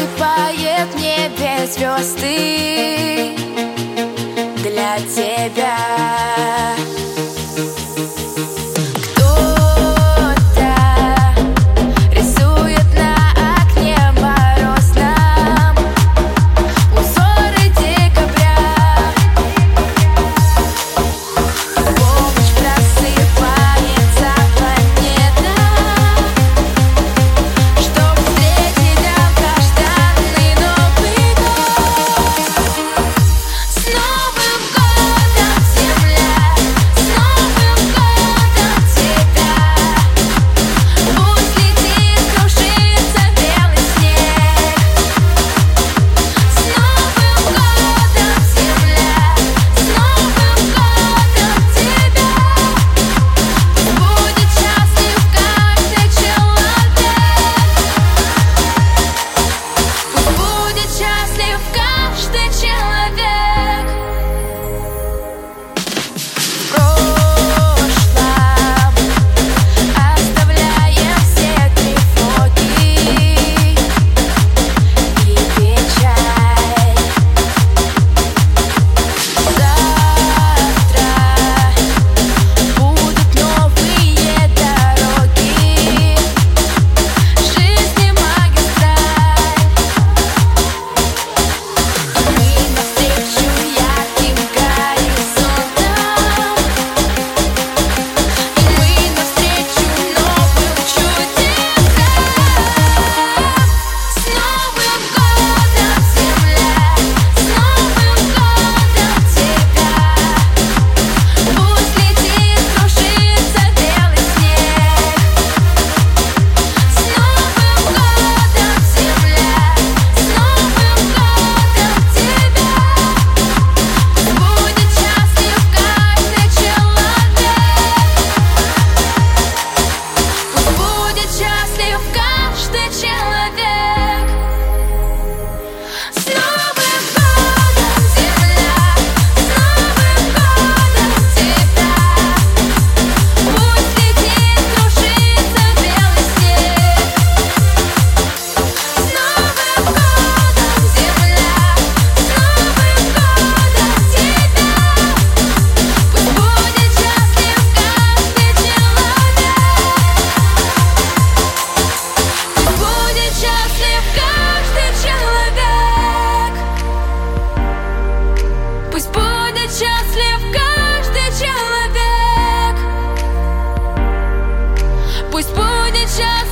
засыпает в небе звезды для тебя. счастлив каждый человек. Пусть будет счастлив